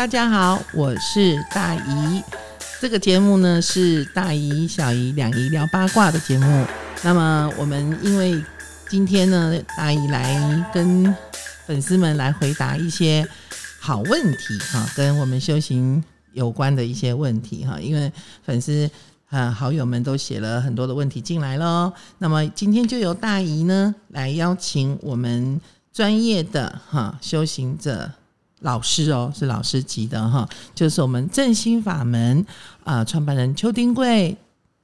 大家好，我是大姨。这个节目呢是大姨、小姨两姨聊八卦的节目。那么我们因为今天呢，大姨来跟粉丝们来回答一些好问题哈，跟我们修行有关的一些问题哈。因为粉丝啊好友们都写了很多的问题进来喽。那么今天就由大姨呢来邀请我们专业的哈修行者。老师哦，是老师级的哈，就是我们正心法门啊创办人邱丁贵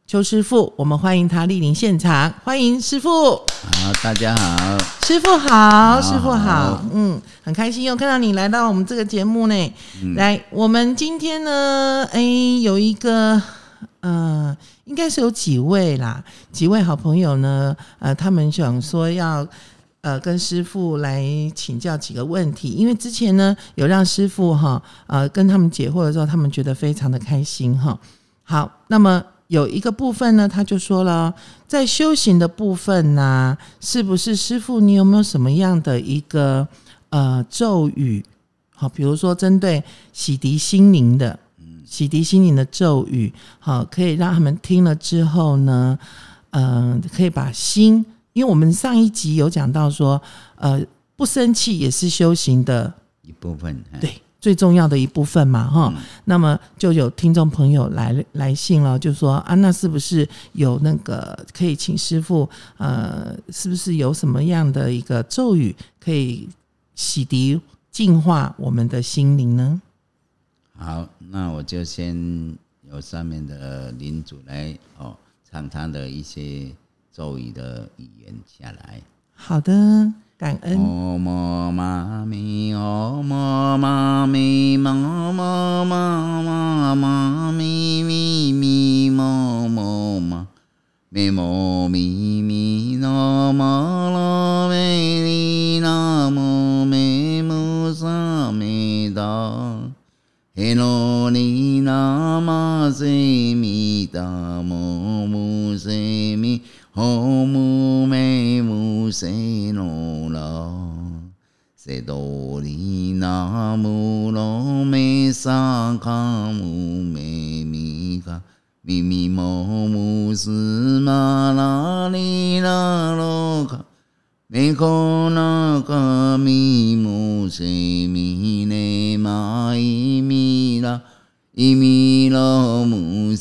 邱师傅，我们欢迎他莅临现场，欢迎师傅。好，大家好，师傅好，师傅好，嗯，很开心又看到你来到我们这个节目呢。来，我们今天呢，哎，有一个，呃，应该是有几位啦，几位好朋友呢，呃，他们想说要。呃，跟师傅来请教几个问题，因为之前呢有让师傅哈呃跟他们解惑的时候，他们觉得非常的开心哈。好，那么有一个部分呢，他就说了，在修行的部分呢，是不是师傅你有没有什么样的一个呃咒语？好，比如说针对洗涤心灵的，洗涤心灵的咒语，好，可以让他们听了之后呢，嗯，可以把心。因为我们上一集有讲到说，呃，不生气也是修行的一部分，对，最重要的一部分嘛，哈。那么就有听众朋友来来信了，就说啊，那是不是有那个可以请师傅，呃，是不是有什么样的一个咒语可以洗涤净化我们的心灵呢？好，那我就先由上面的领主来哦，唱他的一些。咒语的语言下来，好的，感恩。哦嘛嘛咪，哦嘛嘛咪，嘛嘛嘛嘛嘛咪咪咪，嘛嘛嘛咪嘛咪咪，咪吽塞罗啦，塞哆哩那摩罗咪萨卡姆咪咪卡咪咪摩摩斯玛拉哩啦罗卡咪可那卡咪摩塞咪呢玛伊咪啦。伊弥勒母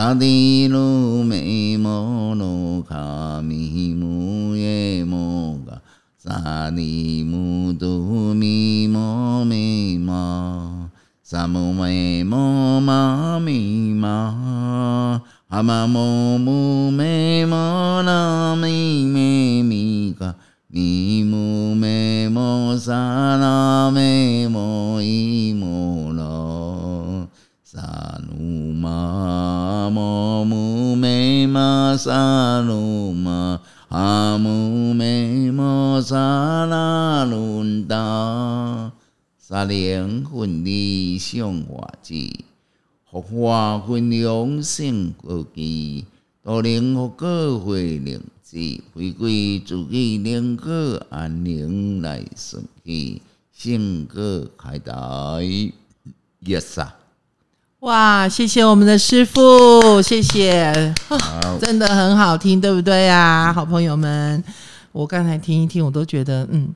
萨帝卢美摩罗卡咪母耶摩嘎，萨尼母度咪摩咪玛，萨摩咪摩玛咪玛，哈玛摩母咪摩那咪咪咪嘎。咪哞咪摩萨那咪摩伊摩罗萨努玛摩姆咪玛萨努玛阿姆咪摩萨那伦达萨灵魂理想化智，福化分量性高基，多灵福各会灵。是回归自己两个安宁来顺气，性格开达，yes 啊！哇，谢谢我们的师傅，谢谢，真的很好听，对不对啊？好朋友们，我刚才听一听，我都觉得，嗯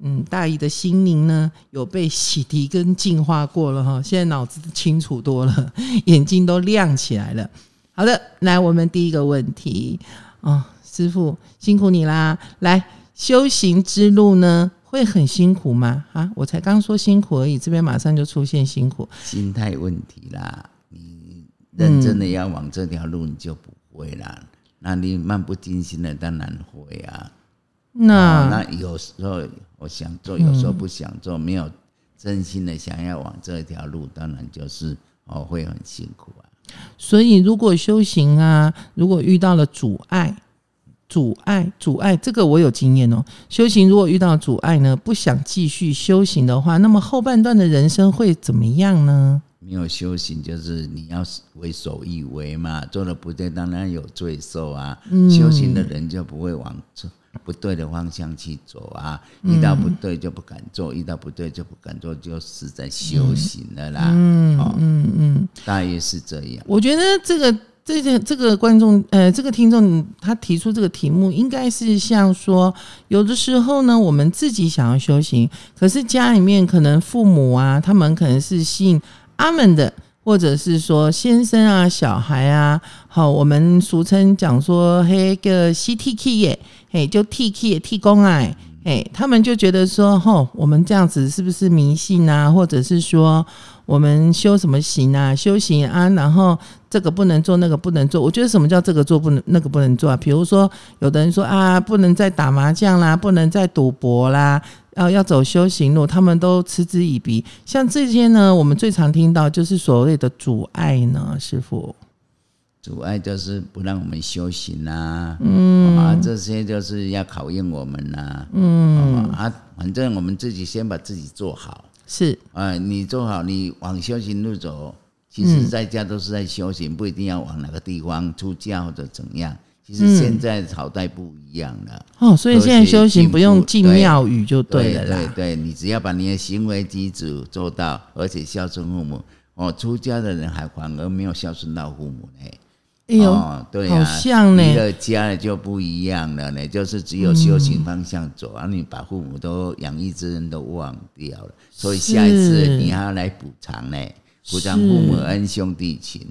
嗯，大姨的心灵呢有被洗涤跟净化过了哈，现在脑子清楚多了，眼睛都亮起来了。好的，来我们第一个问题啊。师傅辛苦你啦！来修行之路呢，会很辛苦吗？啊，我才刚说辛苦而已，这边马上就出现辛苦，心态问题啦。你认真的要往这条路，你就不会啦。那你漫不经心的，当然会啊。那那有时候我想做，有时候不想做，没有真心的想要往这条路，当然就是哦，会很辛苦啊。所以，如果修行啊，如果遇到了阻碍，阻碍，阻碍，这个我有经验哦。修行如果遇到阻碍呢，不想继续修行的话，那么后半段的人生会怎么样呢？没有修行，就是你要为所欲为嘛，做的不对，当然有罪受啊。修行的人就不会往错不对的方向去走啊，遇到不对就不敢做，遇到不对就不敢做，就是在修行了啦。嗯嗯嗯，大约是这样。我觉得这个这个这个观众呃，这个听众他提出这个题目，应该是像说，有的时候呢，我们自己想要修行，可是家里面可能父母啊，他们可能是信。阿门的，或者是说先生啊、小孩啊，好，我们俗称讲说，嘿个 C T K 耶，嘿就 T K 替工啊，哎，他们就觉得说，吼，我们这样子是不是迷信啊？或者是说，我们修什么行啊？修行啊，然后这个不能做，那个不能做。我觉得什么叫这个做不能，那个不能做啊？比如说，有的人说啊，不能再打麻将啦，不能再赌博啦。要要走修行路，他们都嗤之以鼻。像这些呢，我们最常听到就是所谓的阻碍呢，师傅。阻碍就是不让我们修行呐，嗯啊，这些就是要考验我们呐，嗯啊，反正我们自己先把自己做好。是啊，你做好，你往修行路走，其实在家都是在修行，不一定要往哪个地方出家或者怎样。其实现在朝代不一样了哦，所以现在修行不用进庙宇就对了对对，你只要把你的行为举止做到，而且孝顺父母哦。出家的人还反而没有孝顺到父母呢。哎呦，对啊，好像呢，你的家就不一样了呢，就是只有修行方向走，而你把父母都养育之恩都忘掉了，所以下一次你还要来补偿呢，补偿父母恩兄弟情。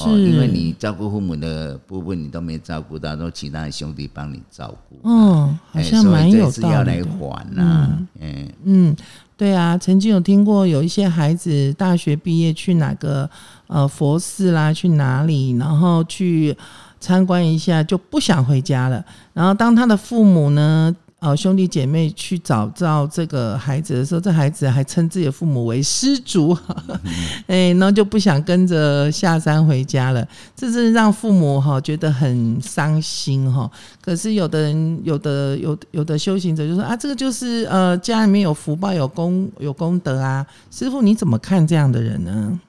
哦，因为你照顾父母的部分你都没照顾到，都其他的兄弟帮你照顾。嗯，好像蛮有道理要来还呐，嗯。嗯，对啊，曾经有听过有一些孩子大学毕业去哪个呃佛寺啦，去哪里，然后去参观一下就不想回家了。然后当他的父母呢？哦，兄弟姐妹去找到这个孩子的时候，这孩子还称自己的父母为失主，哎，然后就不想跟着下山回家了。这是让父母哈觉得很伤心哈。可是有的人，有的有有的修行者就说啊，这个就是呃家里面有福报、有功、有功德啊。师傅你怎么看这样的人呢？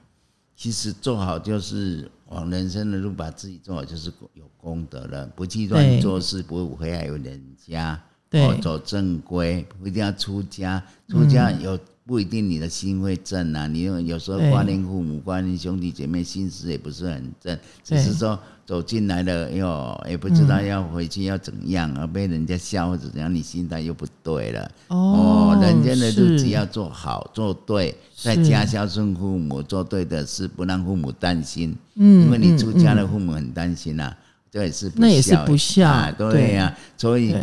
其实做好就是往人生的路把自己做好，就是有功德了。不去乱做事，不会危害人家。对，走正规不一定要出家，出家有不一定你的心会正啊。你有有时候挂念父母、挂念兄弟姐妹，心思也不是很正，只是说走进来了哟，也不知道要回去要怎样，而被人家笑或者怎样，你心态又不对了。哦，人间的日子要做好做对，在家孝顺父母，做对的事，不让父母担心。嗯，因为你出家了，父母很担心呐，这也是那也是不孝，对呀，所以。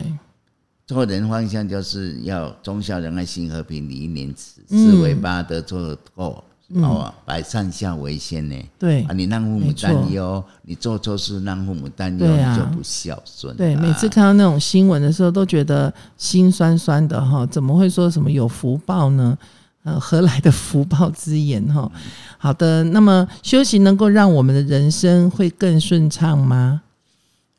做人方向就是要忠孝仁爱心和平礼义廉耻四维八德做够，哦，百善孝为先呢。对啊，你让父母担忧，你做错事让父母担忧，就不孝顺。对，每次看到那种新闻的时候，都觉得心酸酸的哈。怎么会说什么有福报呢？呃，何来的福报之言哈？好的，那么修行能够让我们的人生会更顺畅吗？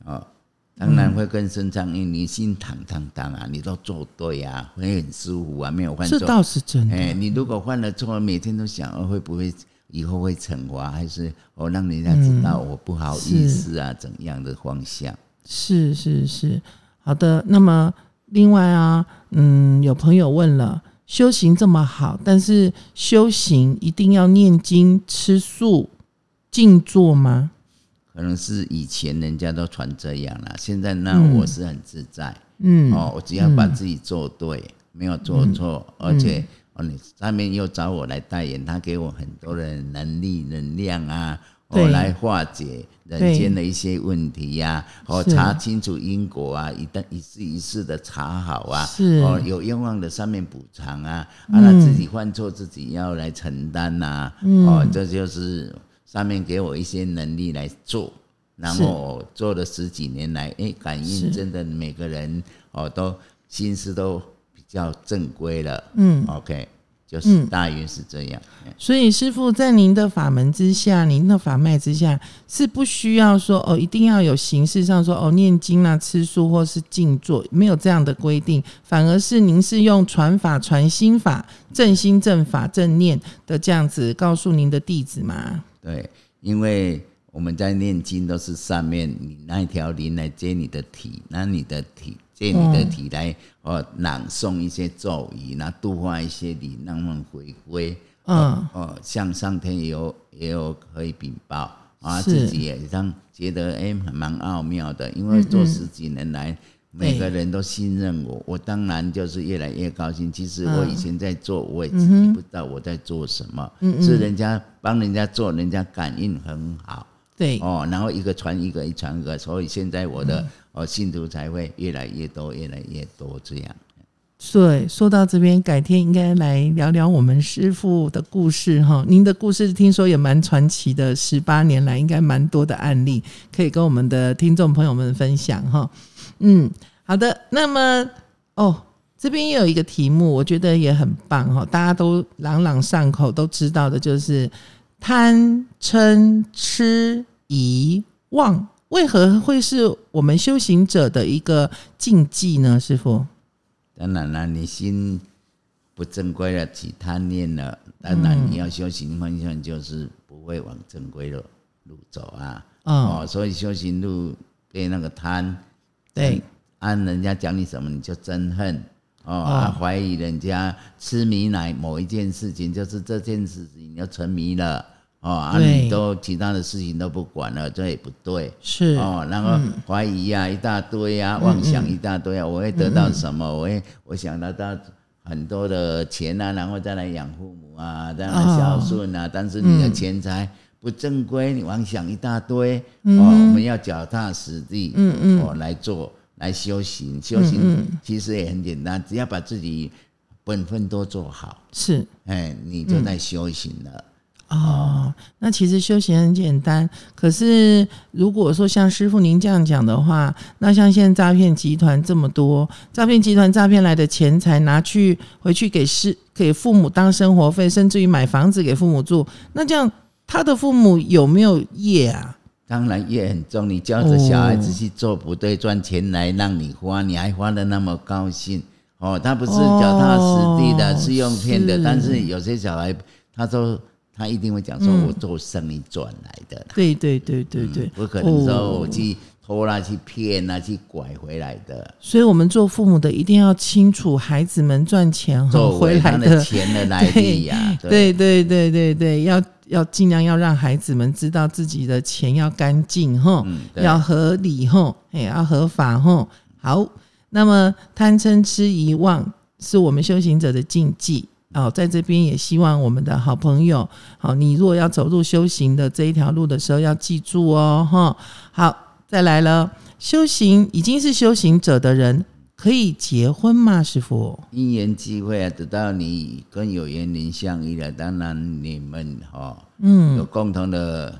啊。当然会更顺畅，因为你心坦荡荡啊，你都做对啊，会很舒服啊，没有犯错。这倒是真的。哎，你如果犯了错，每天都想，会不会以后会惩罚，还是我让人家知道我不好意思啊？怎样的方向？是是是，好的。那么另外啊，嗯，有朋友问了，修行这么好，但是修行一定要念经、吃素、静坐吗？可能是以前人家都传这样了，现在那我是很自在，嗯，哦，我只要把自己做对，没有做错，而且哦，你上面又找我来代言，他给我很多的能力、能量啊，哦，来化解人间的一些问题呀，哦，查清楚因果啊，一旦一次一次的查好啊，哦，有冤枉的上面补偿啊，啊，他自己犯错自己要来承担呐，哦，这就是。上面给我一些能力来做，然后做了十几年来，哎，感应真的每个人哦都心思都比较正规了。嗯，OK，就是大约是这样。所以师傅在您的法门之下，您的法脉之下，是不需要说哦，一定要有形式上说哦，念经啊、吃素或是静坐，没有这样的规定，反而是您是用传法、传心法、正心正法、正念的这样子告诉您的弟子嘛？对，因为我们在念经都是上面你那一条灵来接你的体，那你的体借你的体来哦朗诵一些咒语，那度化一些灵，让他们回归。嗯。哦，向上天也有也有可以禀报啊，自己也让觉得哎蛮奥妙的，因为做十几年来，每个人都信任我，我当然就是越来越高兴。其实我以前在做，我也自己不知道我在做什么，是人家帮人家做，人家感应很好。对哦，然后一个传一个，一传一个，所以现在我的哦信徒才会越来越多，越来越多这样。对，说到这边，改天应该来聊聊我们师傅的故事哈。您的故事听说也蛮传奇的，十八年来应该蛮多的案例可以跟我们的听众朋友们分享哈。嗯，好的。那么哦，这边也有一个题目，我觉得也很棒哈，大家都朗朗上口，都知道的就是贪嗔痴疑妄，为何会是我们修行者的一个禁忌呢？师傅？当然了，你心不正规了，起贪念了，当然你要修行方向就是不会往正规的路走啊。哦，所以修行路被那个贪，对，按人家讲你什么你就憎恨，哦，怀疑人家痴迷乃某一件事情，就是这件事情你要沉迷了。哦，啊，你都其他的事情都不管了，这也不对。是哦，然后怀疑呀，一大堆呀，妄想一大堆啊，我会得到什么？我会我想得到很多的钱啊，然后再来养父母啊，再来孝顺啊。但是你的钱财不正规，你妄想一大堆。哦，我们要脚踏实地，嗯嗯，哦来做来修行，修行其实也很简单，只要把自己本分都做好，是，哎，你就在修行了。哦，那其实修行很简单。可是如果说像师傅您这样讲的话，那像现在诈骗集团这么多，诈骗集团诈骗来的钱财拿去回去给师给父母当生活费，甚至于买房子给父母住，那这样他的父母有没有业啊？当然业很重。你教着小孩子去做不对，赚钱来让你花，你还花的那么高兴哦？他不是脚踏实地的，是用骗的。但是有些小孩他说。他一定会讲说：“我做生意赚来的。”对对对对对，不可能说我去偷啦、去骗啦、去拐回来的。所以，我们做父母的一定要清楚孩子们赚钱回来的钱的来历呀。对对对对对，要要尽量要让孩子们知道自己的钱要干净哈，要合理哈，哎，要合法哈。好，那么贪嗔痴疑妄是我们修行者的禁忌。哦，在这边也希望我们的好朋友，好，你如果要走入修行的这一条路的时候，要记住哦，哈。好，再来了，修行已经是修行者的人，可以结婚吗？师傅，因缘机会啊，得到你跟有缘人相遇了，当然你们哈，嗯，有共同的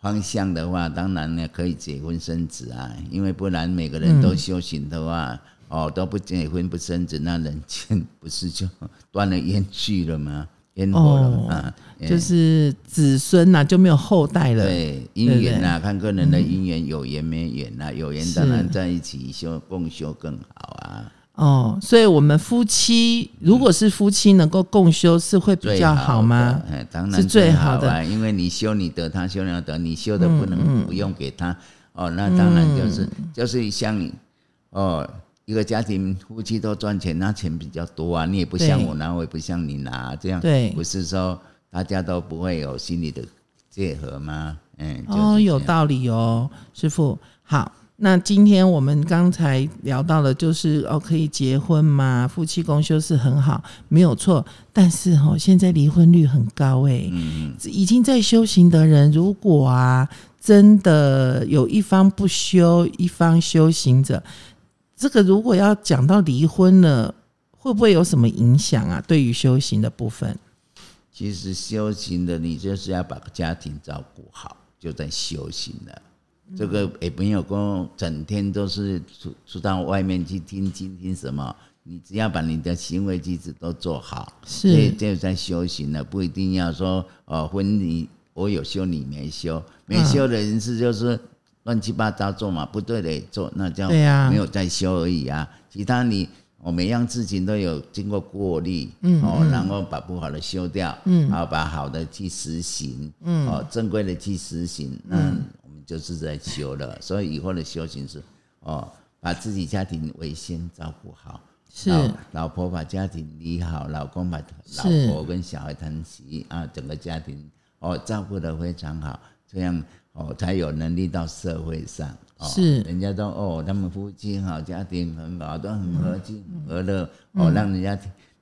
方向的话，当然呢可以结婚生子啊，因为不然每个人都修行的话。哦，都不结婚不生子，那人间不是就断了烟去了吗？烟火了啊？就是子孙呐，就没有后代了。对，姻缘呐，看个人的姻缘，有缘没缘呐？有缘当然在一起修共修更好啊。哦，所以我们夫妻如果是夫妻能够共修，是会比较好吗？哎，当然是最好的，因为你修你得，他修你得，你修的不能不用给他。哦，那当然就是就是像你哦。一个家庭夫妻都赚钱，那钱比较多啊。你也不像我拿，我也不像你拿，这样对不是说大家都不会有心理的结合吗？嗯，哦，有道理哦，师傅。好，那今天我们刚才聊到的，就是哦，可以结婚嘛，夫妻共修是很好，没有错。但是哦，现在离婚率很高哎，嗯，已经在修行的人，如果啊，真的有一方不修，一方修行者。这个如果要讲到离婚了，会不会有什么影响啊？对于修行的部分，其实修行的你就是要把家庭照顾好，就在修行了。这个也没有说整天都是出出到外面去听经听什么，你只要把你的行为举止都做好，这是这在修行了，不一定要说哦，婚礼我有修你没修，没修的人是就是乱七八糟做嘛，不对的也做，那叫没有在修而已啊。其他你我每样事情都有经过过滤，嗯，哦，然后把不好的修掉，嗯，然后把好的去实行，嗯，哦，正规的去实行，那我们就是在修了。所以以后的修行是哦，把自己家庭为先照顾好。是。老老婆把家庭理好，老公把老婆跟小孩疼惜啊，整个家庭哦照顾得非常好，这样哦才有能力到社会上。哦、是。人家都哦，他们夫妻好，家庭很好，都很和气和乐、哦，让人家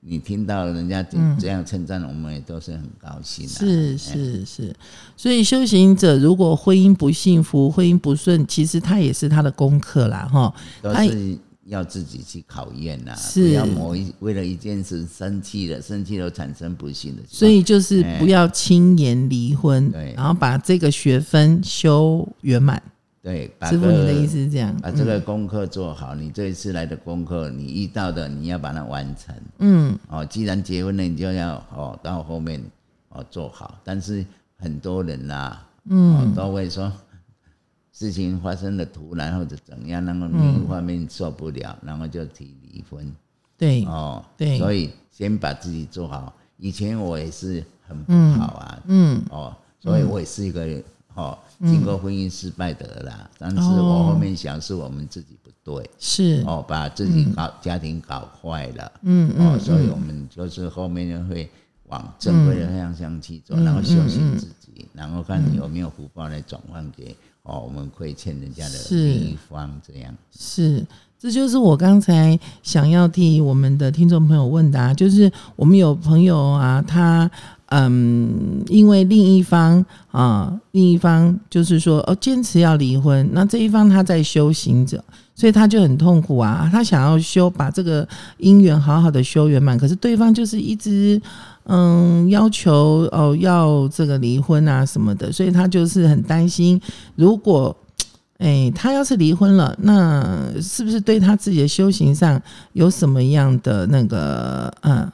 你听到人家这样称赞，我们也都是很高兴的、是是是，所以修行者如果婚姻不幸福、婚姻不顺，其实他也是他的功课啦，哈。都哎是要自己去考验呐、是不要某一为了一件事生气了，生气了产生不幸的。所以就是不要轻言离婚，对然后把这个学分修圆满。对，把师傅，个你的意思是这样？把这个功课做好，你这一次来的功课，你遇到的你要把它完成。嗯，哦，既然结婚了，你就要哦到后面哦做好。但是很多人呐、嗯、哦，都会说事情发生的突然或者怎样，然后另一方面受不了，然后就提离婚。对，哦，对。所以先把自己做好。以前我也是很不好啊，嗯，哦，所以我也是一个哦，经过婚姻失败的啦。但是我后面想，是我们自己不对，是，哦，把自己搞、家庭搞坏了，嗯哦，所以我们就是后面就会往正规的方向去走，然后修行自己，然后看你有没有福报来转换给哦我们亏欠人家的是另一方，这样是，这就是我刚才想要替我们的听众朋友问答，就是我们有朋友啊，他嗯，因为另一方啊，另一方就是说哦，坚持要离婚，那这一方他在修行者。所以他就很痛苦啊，他想要修把这个姻缘好好的修圆满，可是对方就是一直嗯要求哦要这个离婚啊什么的，所以他就是很担心，如果哎他要是离婚了，那是不是对他自己的修行上有什么样的那个嗯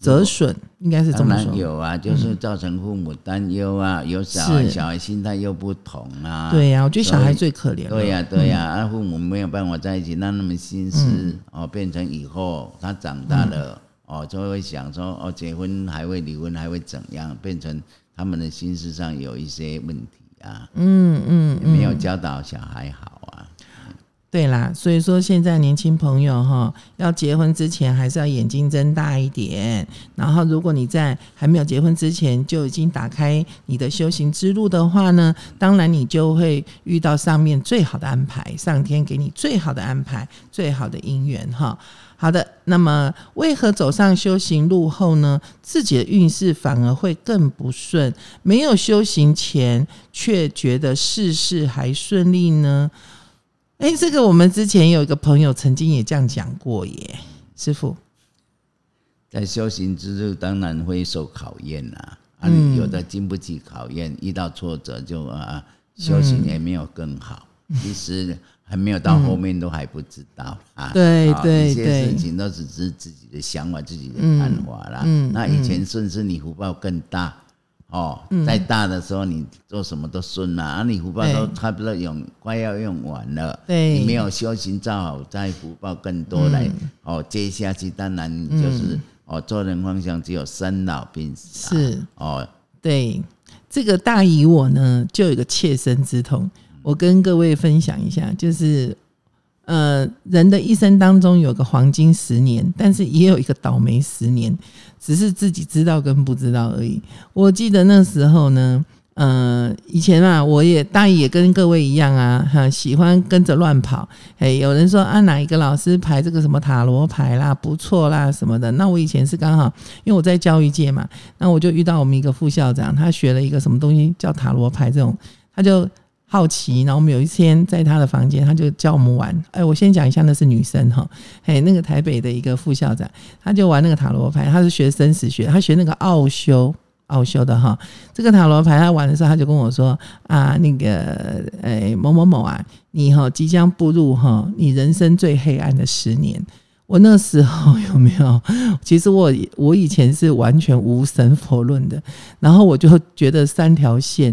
折损？应该是这么说。有啊，就是造成父母担忧啊，有小孩，小孩心态又不同啊，对呀、我觉得小孩最可怜。对呀、对呀、啊，父母没有办法在一起，让他们心思、嗯。哦变成以后他长大了、哦，就会想说哦，结婚还会离婚还会怎样，变成他们的心思上有一些问题啊，嗯嗯也没有教导小孩好。啊，对啦，所以说现在年轻朋友哈，要结婚之前还是要眼睛睁大一点。然后，如果你在还没有结婚之前就已经打开你的修行之路的话呢，当然你就会遇到上面最好的安排，上天给你最好的安排，最好的姻缘哈。好的，那么为何走上修行路后呢，自己的运势反而会更不顺？没有修行前却觉得事事还顺利呢？哎，这个我们之前有一个朋友曾经也这样讲过耶，师傅。在修行之路当然会受考验啦、啊，有的经不起考验，遇到挫折就啊，修行也没有更好。嗯其实还没有到后面都还不知道 啊。对啊一些对对事情都只是自己的想法、自己的嗯看法啦。嗯那以前顺是你福报更大。哦，再大的时候你做什么都顺啦、啊，你福报都差不多用快要用完了，对。你没有修行造好，再福报更多来、嗯。哦接下去，当然你就是、哦做人方向只有生老病死、啊，是。哦。对。这个大姨我呢，就有一个切身之痛，我跟各位分享一下，就是呃，人的一生当中有个黄金十年，但是也有一个倒霉十年，只是自己知道跟不知道而已。我记得那时候呢。呃，以前啊，我也大也跟各位一样啊，哈，喜欢跟着乱跑。哎，有人说啊，哪一个老师排这个什么塔罗牌啦，不错啦什么的。那我以前是刚好，因为我在教育界嘛，那我就遇到我们一个副校长，他学了一个什么东西叫塔罗牌这种，他就好奇，然后我们有一天在他的房间，他就教我们玩。哎，我先讲一下，那是女生哈，哎，那个台北的一个副校长，他就玩那个塔罗牌，他是学生死学，他学那个奥修。奥修的哈，这个塔罗牌他玩的时候，他就跟我说啊，那个诶某某某啊，你哈即将步入哈你人生最黑暗的十年。我那时候有没有？其实我我以前是完全无神佛论的，然后我就觉得三条线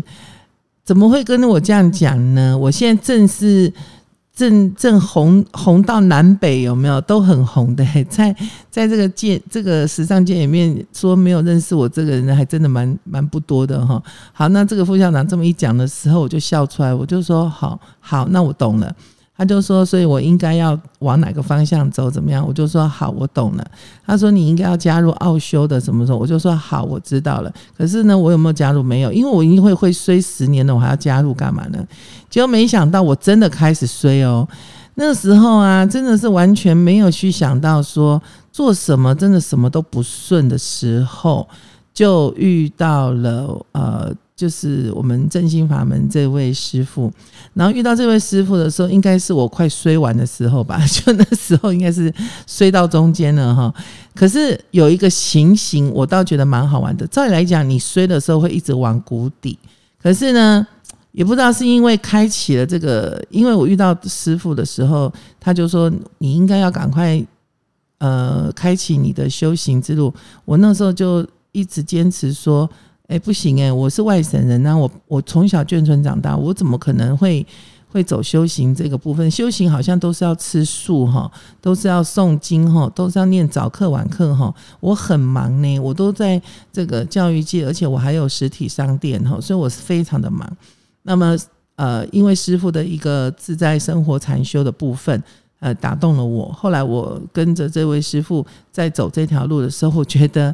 怎么会跟我这样讲呢？我现在正是。正正红红到南北有没有都很红的？在在这个界这个时尚界里面，说没有认识我这个人，还真的蛮蛮不多的哈。好，那这个副校长这么一讲的时候，我就笑出来，我就说好好，那我懂了。他就说，所以我应该要往哪个方向走？怎么样？我就说好，我懂了。他说你应该要加入奥修的什么时候？我就说好，我知道了。可是呢，我有没有加入？没有，因为我一定会会衰十年了，我还要加入干嘛呢？结果没想到我真的开始衰哦。那时候啊，真的是完全没有去想到说做什么，真的什么都不顺的时候，就遇到了呃。就是我们正心法门这位师傅，然后遇到这位师傅的时候，应该是我快衰完的时候吧？就那时候应该是衰到中间了哈。可是有一个情形，我倒觉得蛮好玩的。照理来讲，你衰的时候会一直往谷底，可是呢，也不知道是因为开启了这个，因为我遇到师傅的时候，他就说你应该要赶快呃开启你的修行之路。我那时候就一直坚持说。哎，不行哎，我是外省人呐，我我从小眷村长大，我怎么可能会会走修行这个部分？修行好像都是要吃素哈，都是要诵经哈，都是要念早课晚课哈。我很忙呢，我都在这个教育界，而且我还有实体商店哈，所以我是非常的忙。那么呃，因为师傅的一个自在生活禅修的部分，呃，打动了我。后来我跟着这位师傅在走这条路的时候，我觉得。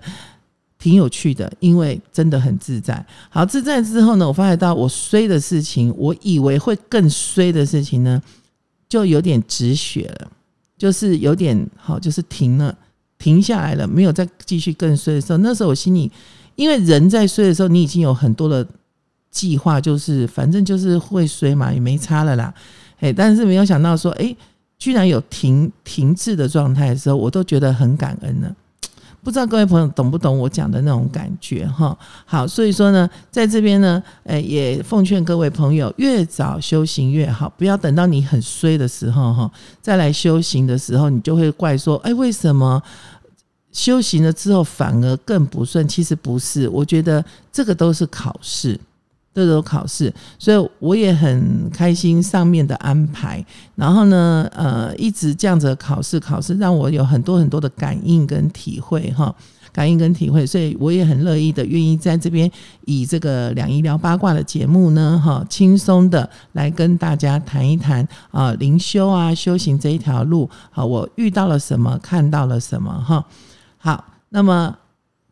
挺有趣的，因为真的很自在。好，自在之后呢，我发现到我衰的事情，我以为会更衰的事情呢，就有点止血了，就是有点好，就是停了，停下来了，没有再继续更衰的时候。那时候我心里，因为人在衰的时候，你已经有很多的计划，就是反正就是会衰嘛，也没差了啦。哎，但是没有想到说，哎，居然有停停滞的状态的时候，我都觉得很感恩了。不知道各位朋友懂不懂我讲的那种感觉哈？好，所以说呢，在这边呢，诶，也奉劝各位朋友，越早修行越好，不要等到你很衰的时候哈，再来修行的时候，你就会怪说，哎，为什么修行了之后反而更不顺？其实不是，我觉得这个都是考试。都有考试，所以我也很开心上面的安排。然后呢，呃，一直这样子考试，考试让我有很多很多的感应跟体会，哈，感应跟体会。所以我也很乐意的，愿意在这边以这个两医疗八卦的节目呢，哈，轻松的来跟大家谈一谈啊，灵修啊，修行这一条路，好，我遇到了什么，看到了什么，哈。好，那么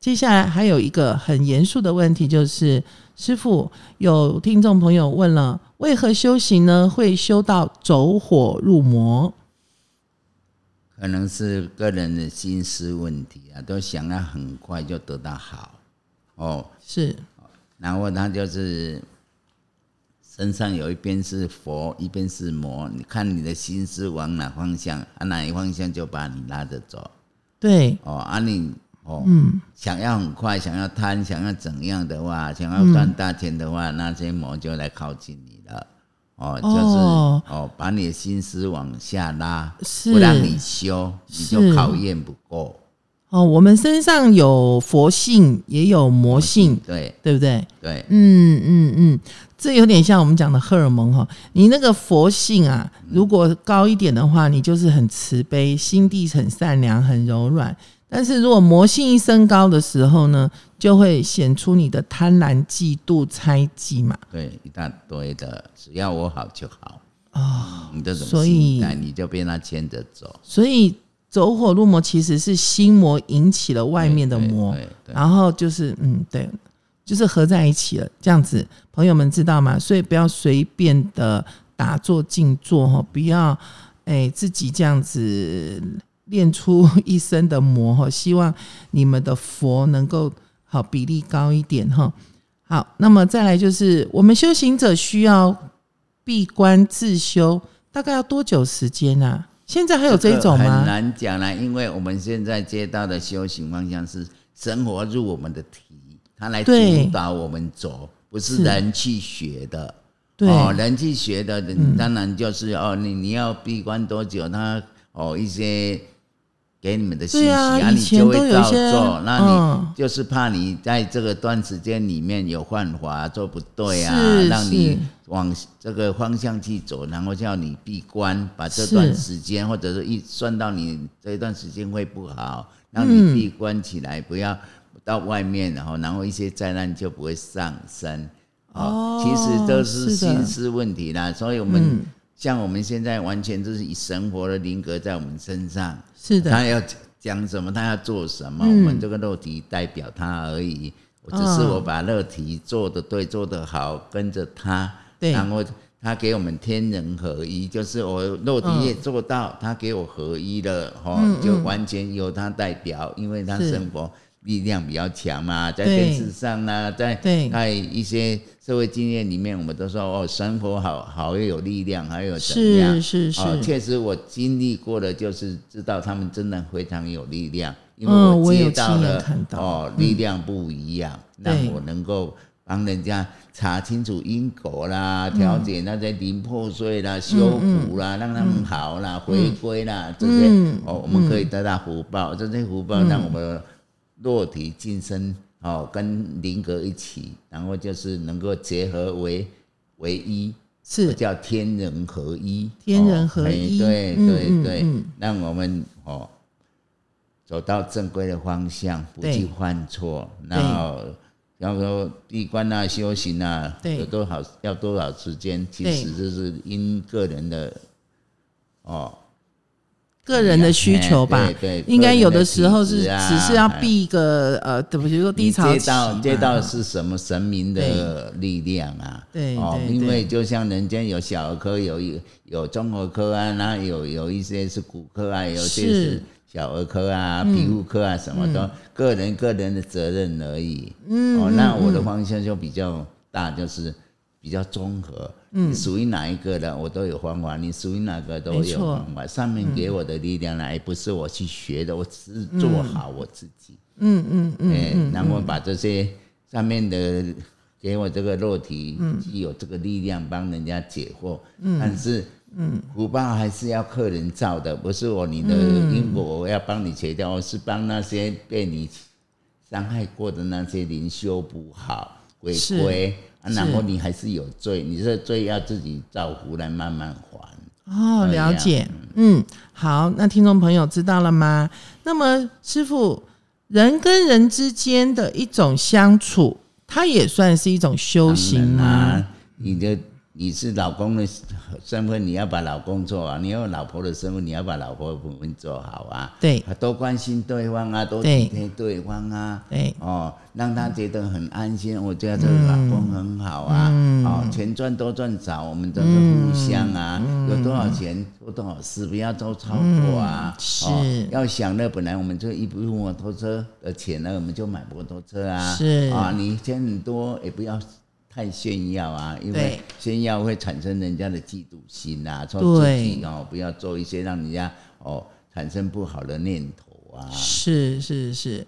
接下来还有一个很严肃的问题，就是。师傅，有听众朋友问了，为何修行呢会修到走火入魔？可能是个人的心思问题啊，都想要很快就得到好哦，是，然后他就是身上有一边是佛，一边是魔，你看你的心思往哪方向，啊哪一方向就把你拉着走，对，哦，啊你。哦，嗯，想要很快，想要贪，想要怎样的话，想要赚大钱的话，那些魔就来靠近你了。哦，就是哦，把你的心思往下拉，不让你修，你就考验不过。哦，我们身上有佛性，也有魔性，对对不对？对，嗯嗯嗯，这有点像我们讲的荷尔蒙哈。你那个佛性啊，如果高一点的话，你就是很慈悲，心地很善良，很柔软。但是如果魔性一升高的时候呢，就会显出你的贪婪、嫉妒、猜忌嘛。对，一大堆的，只要我好就好啊。你这种心态，你就被他牵着走。所以走火入魔其实是心魔引起了外面的魔，然后就是嗯，对，就是合在一起了，这样子，朋友们知道吗？所以不要随便的打坐静坐哈，不要哎自己这样子。练出一身的魔哈，希望你们的佛能够好比例高一点哈。好，那么再来就是我们修行者需要闭关自修，大概要多久时间啊？现在还有这种吗？很难讲啦，因为我们现在接到的修行方向是生活入我们的体，它来主导我们走，不是人去学的。哦，人去学的，当然就是哦，你你要闭关多久？他哦一些。给你们的信息啊啊，你就会照做。那嗯。你就是怕你在这个段时间里面有犯法，做不对啊，让你往这个方向去走，然后叫你闭关，把这段时间或者是一算到你这一段时间会不好，让嗯。你闭关起来，不要到外面，然后然后一些灾难就不会上升。哦其实都是心思问题啦，所以我们嗯。像我们现在完全就是以神活的灵格在我们身上，是的，他要讲什么，他要做什么，嗯。我们这个肉体代表他而已。我只是嗯我把肉体做的对，做的好，跟着他，对。然后他给我们天人合一，就是我肉体也做到，他给我合一了，哦，嗯。就完全由他代表，因为他是。生活力量比较强嘛，在电视上呢，在对。在一些社会经验里面，我们都说哦，生活好好有力量，还有怎么样？是是是，哦确实我经历过的，就是知道他们真的非常有力量，因为嗯我接到了哦，力量不一样，让对。我能够帮人家查清楚因果啦，嗯。调解那些零破碎啦、修补啦，让他们好啦、回归啦，这些嗯。哦，我们可以得到福报，这些福报让我们的肉体晋升哦，跟灵格一起，然后就是能够结合为为一。是。叫天人合一，天人合一对对对。嗯，让我们哦走到正规的方向，不对。去犯错。然后要说闭关啊、修行啊，有多少要多少时间，其实就是因个人的哦个人的需求吧。嘿，对对应该有的时候是只是要避一个呃，比如说低潮期接到嘛接到是什么神明的力量啊？对哦，因为就像人间有小儿科，有有有综合科啊，那有有一些是骨科啊，有些是是。小儿科啊、皮肤科啊，什么都个人个人的责任而已。嗯哦，那我的方向就比较大，就是比较综合。嗯，你属于哪一个的，我都有方法；你属于哪个都有方法。上面给我的力量呢，也不是我去学的，我只是做好我自己。嗯嗯嗯哎，然后把这些上面的给我这个肉体，既有这个力量帮人家解惑，但是，嗯，福报还是要客人造的，不是我你的因果我要帮你切掉，我是帮那些被你伤害过的那些灵修补好归是归，啊然后你还是有罪，你这罪要自己造福来慢慢还。哦，了解，嗯，好，那听众朋友知道了吗？那么师傅，人跟人之间的一种相处，它也算是一种修行吗？啊，你的你是老公的身份，你要把老公做好；你有老婆的身份，你要把老婆的部分做好啊。对啊，多关心对方啊，多体贴对方啊。对，哦，让他觉得很安心。我觉得这个老公很好啊。嗯哦，钱赚多赚少，我们都是互相啊。嗯有多少钱做多少事，不要都超过啊。是哦要享乐，本来我们就一部摩托车的钱呢，我们就买摩托车啊。是啊，你钱很多也不要。太炫耀啊，因为炫耀会产生人家的嫉妒心啊，说自己哦，不要做一些让人家哦产生不好的念头啊。是是是，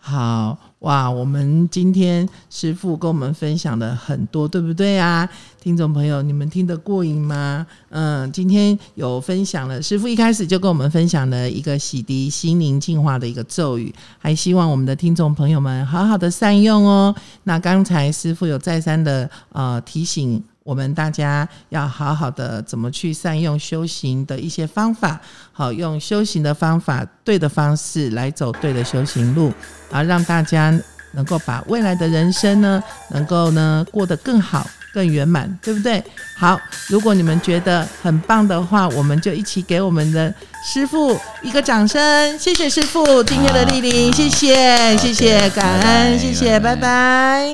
好哇！我们今天师傅跟我们分享了很多，对不对啊？听众朋友，你们听得过瘾吗？嗯，今天有分享了，师傅一开始就跟我们分享了一个洗涤心灵净化的一个咒语，还希望我们的听众朋友们好好的善用哦。那刚才师傅有再三的呃提醒。我们大家要好好的怎么去善用修行的一些方法，好用修行的方法，对的方式来走对的修行路，然后让大家能够把未来的人生呢，能够呢过得更好、更圆满，对不对？好，如果你们觉得很棒的话，我们就一起给我们的师傅一个掌声，谢谢师傅今天的莅临，谢谢，谢谢，感恩，谢谢，拜拜。